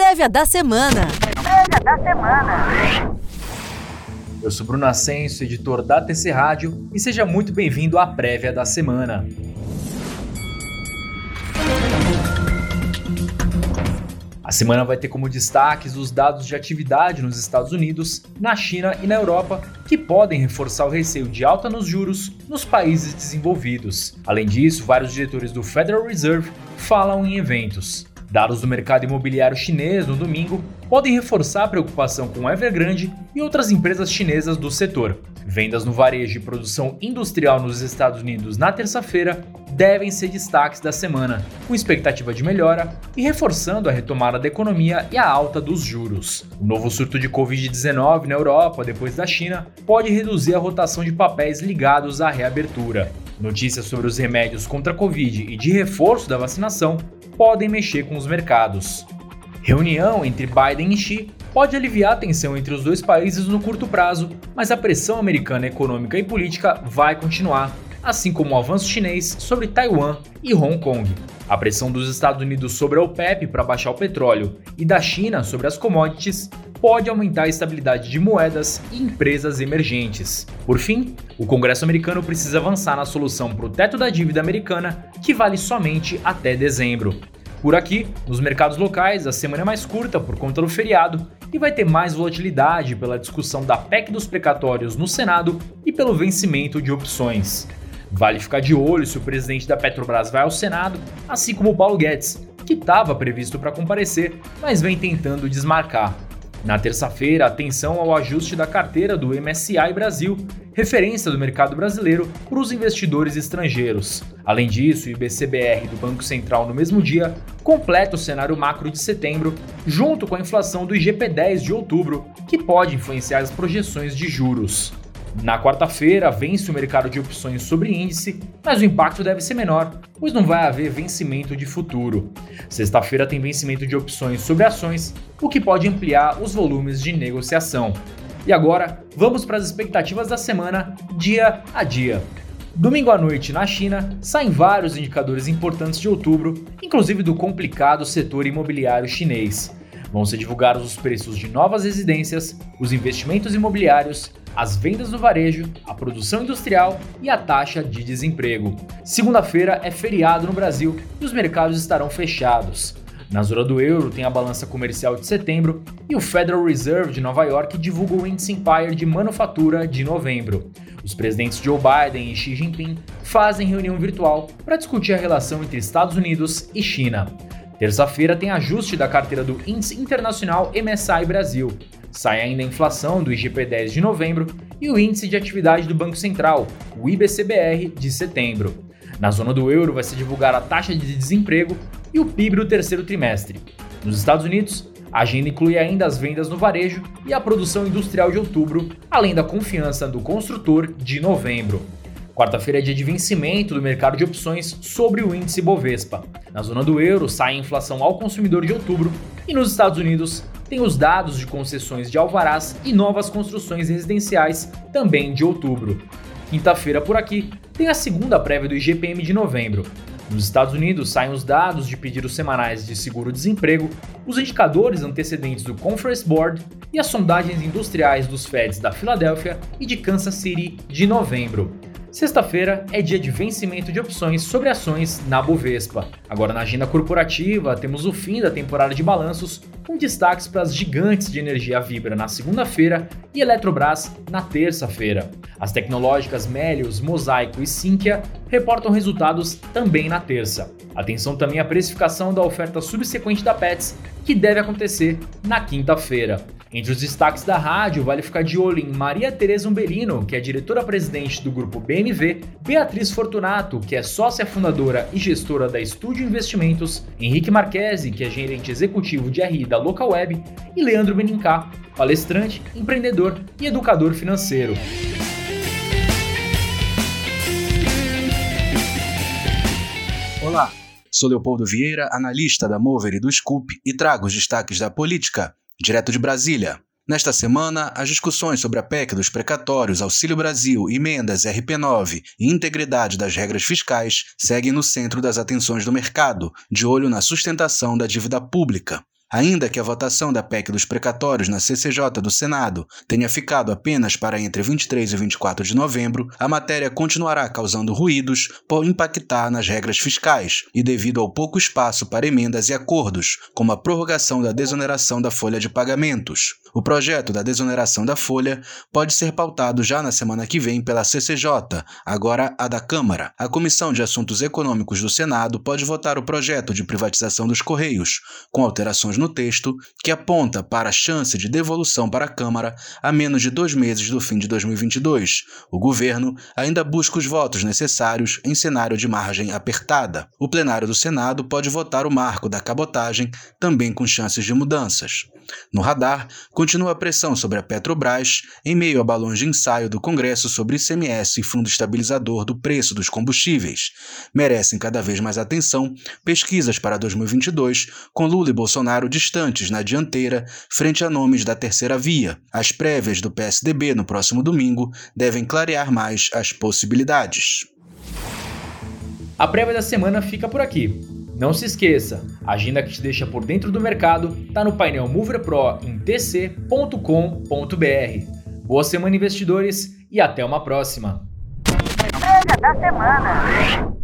Prévia da semana. Prévia da semana. Eu sou Bruno Ascenso, editor da TC Rádio, e seja muito bem-vindo à Prévia da semana. A semana vai ter como destaques os dados de atividade nos Estados Unidos, na China e na Europa, que podem reforçar o receio de alta nos juros nos países desenvolvidos. Além disso, vários diretores do Federal Reserve falam em eventos. Dados do mercado imobiliário chinês no domingo podem reforçar a preocupação com Evergrande e outras empresas chinesas do setor. Vendas no varejo e produção industrial nos Estados Unidos na terça-feira devem ser destaques da semana, com expectativa de melhora e reforçando a retomada da economia e a alta dos juros. O novo surto de Covid-19 na Europa, depois da China, pode reduzir a rotação de papéis ligados à reabertura. Notícias sobre os remédios contra a Covid e de reforço da vacinação podem mexer com os mercados. Reunião entre Biden e Xi pode aliviar a tensão entre os dois países no curto prazo, mas a pressão americana econômica e política vai continuar, assim como o avanço chinês sobre Taiwan e Hong Kong. A pressão dos Estados Unidos sobre a OPEP para baixar o petróleo e da China sobre as commodities pode aumentar a estabilidade de moedas e empresas emergentes. Por fim, o Congresso americano precisa avançar na solução para o teto da dívida americana, que vale somente até dezembro. Por aqui, nos mercados locais, a semana é mais curta por conta do feriado e vai ter mais volatilidade pela discussão da PEC dos precatórios no Senado e pelo vencimento de opções. Vale ficar de olho se o presidente da Petrobras vai ao Senado, assim como o Paulo Guedes, que estava previsto para comparecer, mas vem tentando desmarcar. Na terça-feira, atenção ao ajuste da carteira do MSCI Brasil, referência do mercado brasileiro para os investidores estrangeiros. Além disso, o IBCBR do Banco Central no mesmo dia completa o cenário macro de setembro, junto com a inflação do IGP-10 de outubro, que pode influenciar as projeções de juros. Na quarta-feira, vence o mercado de opções sobre índice, mas o impacto deve ser menor, pois não vai haver vencimento de futuro. Sexta-feira tem vencimento de opções sobre ações, o que pode ampliar os volumes de negociação. E agora, vamos para as expectativas da semana, dia a dia. Domingo à noite, na China, saem vários indicadores importantes de outubro, inclusive do complicado setor imobiliário chinês. Vão ser divulgados os preços de novas residências, os investimentos imobiliários, as vendas no varejo, a produção industrial e a taxa de desemprego. Segunda-feira é feriado no Brasil e os mercados estarão fechados. Na zona do euro tem a balança comercial de setembro e o Federal Reserve de Nova York divulga o índice Empire de manufatura de novembro. Os presidentes Joe Biden e Xi Jinping fazem reunião virtual para discutir a relação entre Estados Unidos e China. Terça-feira tem ajuste da carteira do Índice Internacional MSI Brasil. Sai ainda a inflação do IGP-10 de novembro e o Índice de Atividade do Banco Central, o IBCBR, de setembro. Na zona do euro vai ser divulgada a taxa de desemprego e o PIB do terceiro trimestre. Nos Estados Unidos, a agenda inclui ainda as vendas no varejo e a produção industrial de outubro, além da confiança do construtor de novembro. Quarta-feira é dia de vencimento do mercado de opções sobre o índice Bovespa. Na zona do euro sai a inflação ao consumidor de outubro e nos Estados Unidos tem os dados de concessões de alvarás e novas construções residenciais também de outubro. Quinta-feira por aqui tem a segunda prévia do IGPM de novembro. Nos Estados Unidos saem os dados de pedidos semanais de seguro-desemprego, os indicadores antecedentes do Conference Board e as sondagens industriais dos Feds da Filadélfia e de Kansas City de novembro. Sexta-feira é dia de vencimento de opções sobre ações na Bovespa. Agora, na agenda corporativa, temos o fim da temporada de balanços, com destaques para as gigantes de energia Vibra na segunda-feira e Eletrobras na terça-feira. As tecnológicas Melios, Mosaico e Sinqia reportam resultados também na terça. Atenção também à precificação da oferta subsequente da Pets, que deve acontecer na quinta-feira. Entre os destaques da rádio, vale ficar de olho em Maria Tereza Umbelino, que é diretora-presidente do grupo BMV, Beatriz Fortunato, que é sócia fundadora e gestora da Estúdio Investimentos, Henrique Marquesi, que é gerente executivo de RI da Local Web, e Leandro Benincá, palestrante, empreendedor e educador financeiro. Olá, sou Leopoldo Vieira, analista da Mover e do Scoop, e trago os destaques da política Direto de Brasília. Nesta semana, as discussões sobre a PEC dos precatórios, Auxílio Brasil, emendas RP9 e integridade das regras fiscais seguem no centro das atenções do mercado, de olho na sustentação da dívida pública. Ainda que a votação da PEC dos precatórios na CCJ do Senado tenha ficado apenas para entre 23 e 24 de novembro, a matéria continuará causando ruídos por impactar nas regras fiscais e devido ao pouco espaço para emendas e acordos, como a prorrogação da desoneração da folha de pagamentos. O projeto da desoneração da folha pode ser pautado já na semana que vem pela CCJ, agora a da Câmara. A Comissão de Assuntos Econômicos do Senado pode votar o projeto de privatização dos Correios, com alterações no texto que aponta para a chance de devolução para a Câmara a menos de dois meses do fim de 2022. O governo ainda busca os votos necessários em cenário de margem apertada. O plenário do Senado pode votar o marco da cabotagem, também com chances de mudanças. No radar, continua a pressão sobre a Petrobras em meio a balões de ensaio do Congresso sobre ICMS e Fundo Estabilizador do Preço dos Combustíveis. Merecem cada vez mais atenção pesquisas para 2022, com Lula e Bolsonaro distantes na dianteira frente a nomes da terceira via. As prévias do PSDB no próximo domingo devem clarear mais as possibilidades. A prévia da semana fica por aqui. Não se esqueça, a agenda que te deixa por dentro do mercado está no painel Mover Pro em tc.com.br. Boa semana, investidores, e até uma próxima. Da semana.